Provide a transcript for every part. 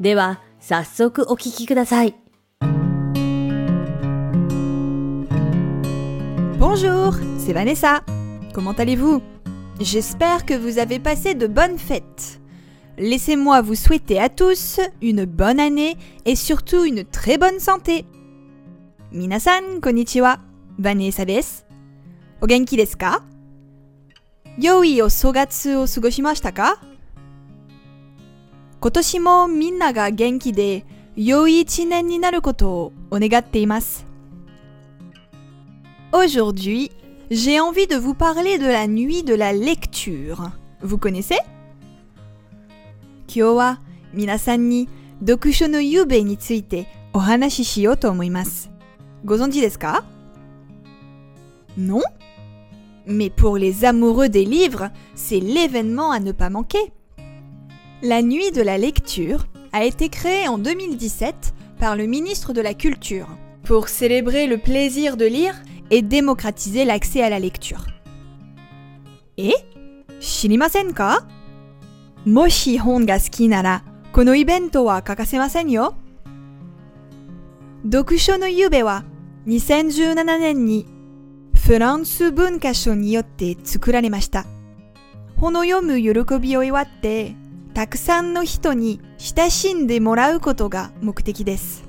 では、早速お聞きください。 Bonjour, c'est Vanessa. Comment allez-vous J'espère que vous avez passé de bonnes fêtes. Laissez-moi vous souhaiter à tous une bonne année et surtout une très bonne santé. Minasan, konnichiwa. Vanessa desu. O genki desu ka Yoi o sogatsu o sugoshimashita ka 今年もみんなが元気で良い一年になることをお願っています。Aujourd'hui, j'ai envie de vous parler de la nuit de la lecture. Vous connaissez 今日は皆さんに読書の夕べについてお話ししようと思います。ご存知ですか Non Mais pour les amoureux des livres, c'est l'événement à ne pas manquer. La nuit de la lecture a été créée en 2017 par le ministre de la Culture pour célébrer le plaisir de lire et démocratiser l'accès à la lecture. Et 知りませんかもし本が好きなら、このイベントは欠かせませんよ。読書の夕べは2017年にフランス文化省によって作られました。本を読む喜びを祝って、 たくさんの人に親しんでもらうことが目的です。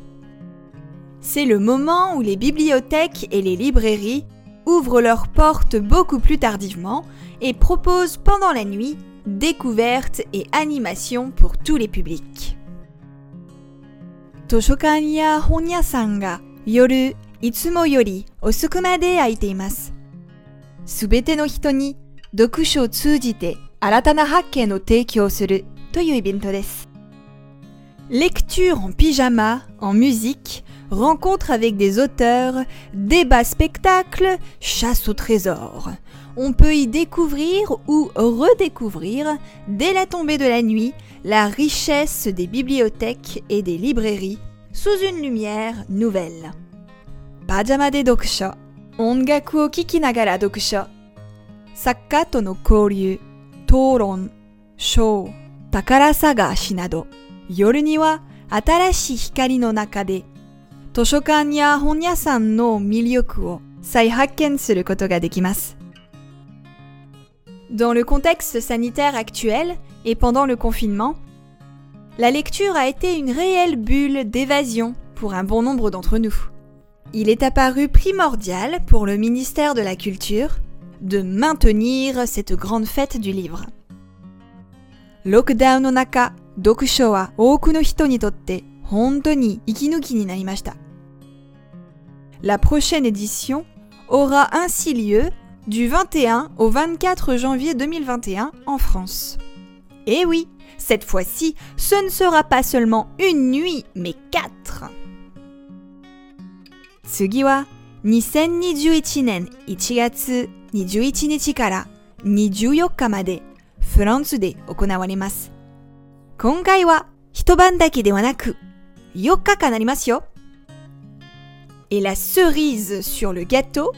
C'est le moment où les bibliothèques et les librairies ouvrent leurs portes beaucoup plus tardivement et proposent pendant la nuit découvertes et animations pour tous les publics. 図書館や本屋さんが夜いつもより遅くまで開いています。すべての人に読書を通じて新たな発見を提供する というイベントです。Lecture en pyjama, en musique, rencontre avec des auteurs, débat spectacle, chasse au trésor. On peut y découvrir ou redécouvrir, dès la tombée de la nuit, la richesse des bibliothèques et des librairies sous une lumière nouvelle. Pajama de dokusho, ongaku o kiki nagara dokusho, sakka to no kouryu, toron, show, 宝探しなど夜には新しい光の中で図書館や本屋さんの魅力を再発見することができます。Dans le contexte sanitaire actuel et pendant le confinement, la lecture a été une réelle bulle d'évasion pour un bon nombre d'entre nous. Il est apparu primordial pour le ministère de la Culture de maintenir cette grande fête du livre. ロックダウンの中、読書は多くの人にとって本当に息抜きになりました。La prochaine édition aura ainsi lieu du 21 au 24 janvier 2021 en France. Et oui, cette fois-ci, ce ne sera pas seulement une nuit, mais quatre. 次は2021年1月21日から24日まで フランスで行われます。今回は一晩だけではなく4日間なりますよ。Et la cerise sur le gâteau,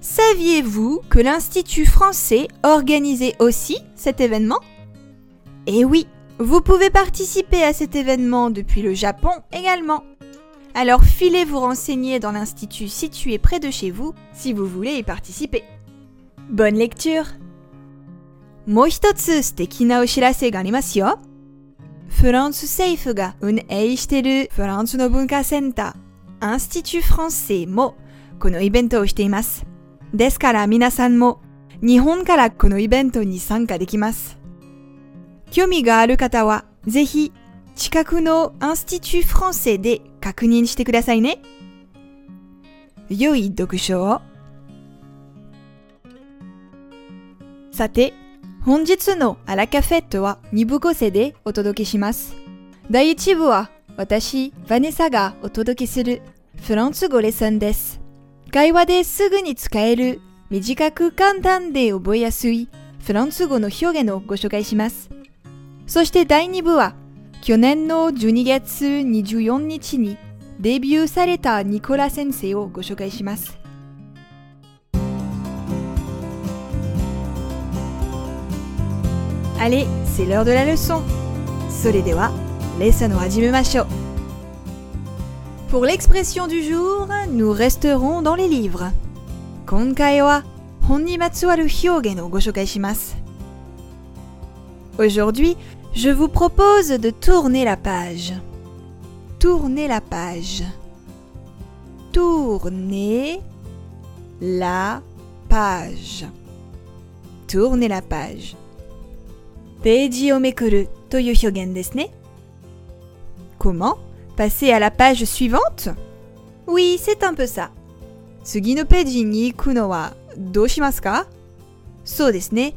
saviez-vous que l'Institut français organisait aussi cet événement Eh oui, vous pouvez participer à cet événement depuis le Japon également. Alors filez vous renseigner dans l'institut situé près de chez vous si vous voulez y participer. Bonne lecture もう一つ素敵なお知らせがありますよ。フランス政府が運営しているフランスの文化センター、アンスティチュフランセもこのイベントをしています。ですから皆さんも日本からこのイベントに参加できます。興味がある方はぜひ近くのアンスティチュフランセで確認してくださいね。良い読書を。さて、本日のアラカフェットは2部構成でお届けします。第1部は私、ヴァネサがお届けするフランス語レッスンです。会話ですぐに使える短く簡単で覚えやすいフランス語の表現をご紹介します。そして第2部は去年の12月24日にデビューされたニコラ先生をご紹介します。Allez, c'est l'heure de la leçon. Soledewa, leçon hajimemashou. Pour l'expression du jour, nous resterons dans les livres. Konkai wa honni matsuaru no. Aujourd'hui, je vous propose de tourner la page. Tourner la page. Tourner la page. Tourner la page. ページをめくるという表現ですね。Comment Passer à la page suivante Oui, c'est un peu ça. 次のページに行くのはどうしますかそうですね。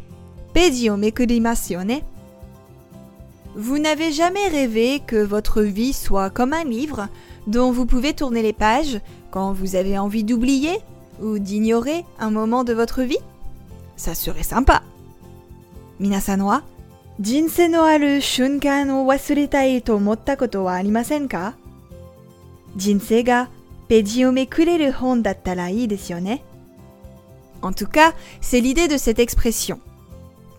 ページをめくりますよね。Vous n'avez jamais rêvé que votre vie soit comme un livre dont vous pouvez tourner les pages quand vous avez envie d'oublier ou d'ignorer un moment de votre vie Ça serait sympa. 皆さんは 人生のある瞬間を忘れたいと思ったことはありませんか人生がページをめくれる本だったらいいですよね。En tout cas, c'est l'idée de cette expression.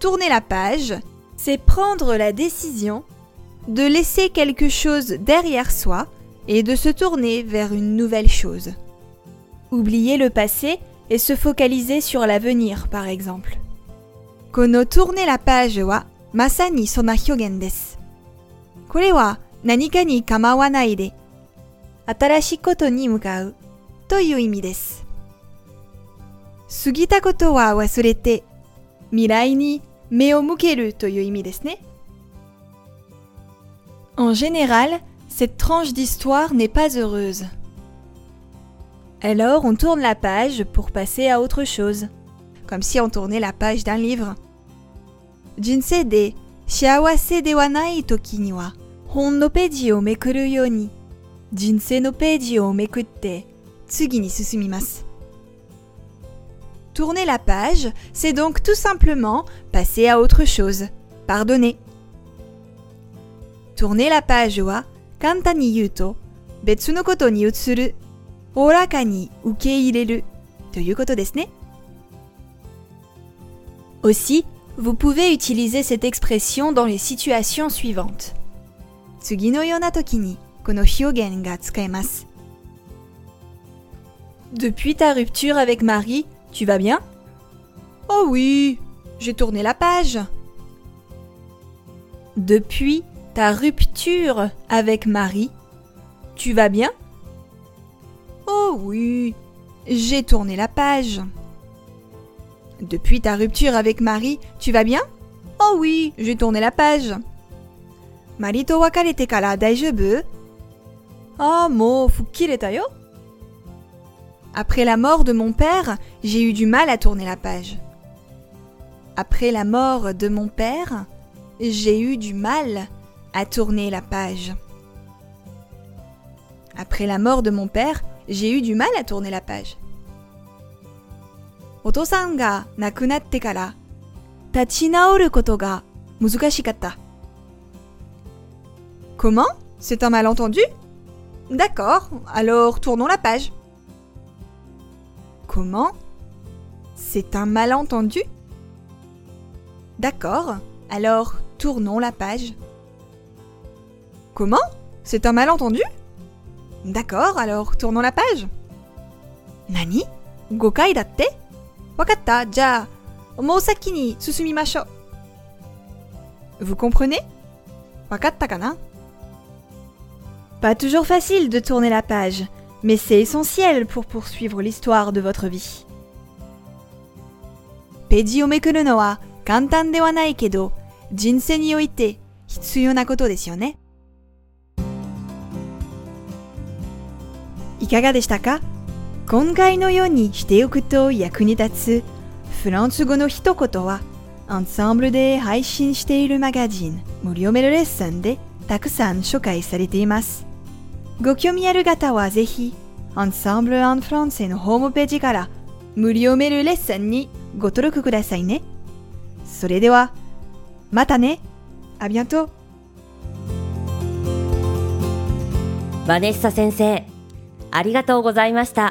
Tourner la page, c'est prendre la décision de laisser quelque chose derrière soi et de se tourner vers une nouvelle chose. Oublier le passé et se focaliser sur l'avenir, par exemple. この tourner la page は まさにそんな表現です。これは何かに構わないで新しいことに向かうという意味です。過ぎたことは忘れて未来に目を向けるという意味ですね。En général, cette tranche d'histoire n'est pas heureuse. Alors on tourne la page pour passer à autre chose, comme si on tournait la page d'un livre. 人生で幸せではない時には本のページをめくるように人生のページをめくって次に進みます。Tourner la page, c'est donc tout simplement passer à autre chose, pardonner. Tourner la page は簡単に言うと別のことに移る、おおらかに受け入れるということですね。Aussi, vous pouvez utiliser cette expression dans les situations suivantes. 次のような時にこの表現が使えます。Depuis ta rupture avec Marie, tu vas bien Oh oui, j'ai tourné la page. Depuis ta rupture avec Marie, tu vas bien Oh oui, j'ai tourné la page. Depuis ta rupture avec Marie, tu vas bien? Oh oui, j'ai tourné la page. Marie to kara Ah, mo Après la mort de mon père, j'ai eu du mal à tourner la page. Après la mort de mon père, j'ai eu du mal à tourner la page. Après la mort de mon père, j'ai eu du mal à tourner la page. お父さんが亡くなってから立ち直ることが難しかった。Comment C'est un malentendu D'accord, alors tournons la page. Comment C'est un malentendu D'accord, alors tournons la page. Comment C'est un malentendu D'accord, alors tournons la page. Nani 誤解だって わかった、じゃあ、もう先に進みましょう。Vous comprenez わかったかな Pas toujours facile de tourner la page, mais c'est essentiel pour poursuivre l'histoire de votre vie. ページをめくるのは簡単ではないけど、人生において必要なことですよね。いかがでしたか 今回のようにしておくと役に立つフランス語の一言は、アンサンブルで配信しているマガジン無料メールレッスンでたくさん紹介されています。ご興味ある方はぜひ、アンサンブル・アン・フランセのホームページから無料メールレッスンにご登録くださいね。それでは、またね。ありがとう。バネッサ先生、ありがとうございました。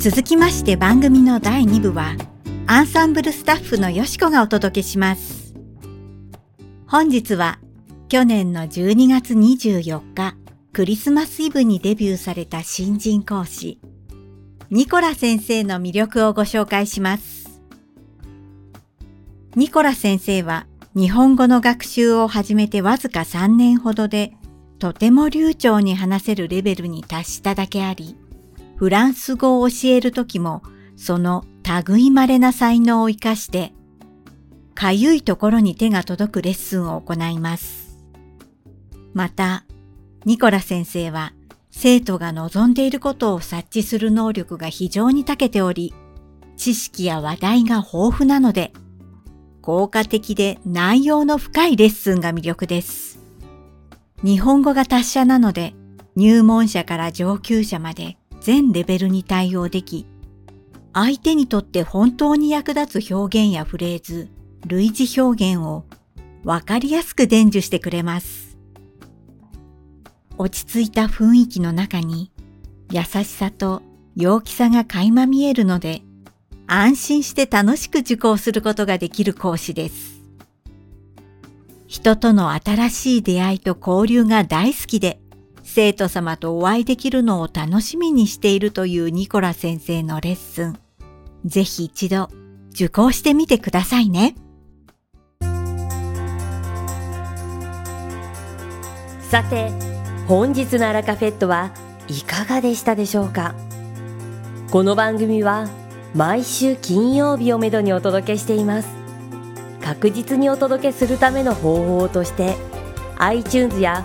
続きまして番組の第2部はアンサンブルスタッフのよしこがお届けします本日は去年の12月24日クリスマスイブにデビューされた新人講師、ニコラ先生の魅力をご紹介します。ニコラ先生は日本語の学習を始めてわずか3年ほどで、とても流暢に話せるレベルに達しただけあり、フランス語を教えるときも、その類いまれな才能を活かして、かゆいところに手が届くレッスンを行います。また、ニコラ先生は生徒が望んでいることを察知する能力が非常に長けており、知識や話題が豊富なので、効果的で内容の深いレッスンが魅力です。日本語が達者なので、入門者から上級者まで全レベルに対応でき、相手にとって本当に役立つ表現やフレーズ、類似表現をわかりやすく伝授してくれます。落ち着いた雰囲気の中に優しさと陽気さが垣間見えるので安心して楽しく受講することができる講師です。人との新しい出会いと交流が大好きで生徒様とお会いできるのを楽しみにしているというニコラ先生のレッスン。ぜひ一度受講してみてくださいね。さて、本日のアラカフェットはいかがでしたでしょうか？この番組は毎週金曜日をめどにお届けしています確実にお届けするための方法として iTunes や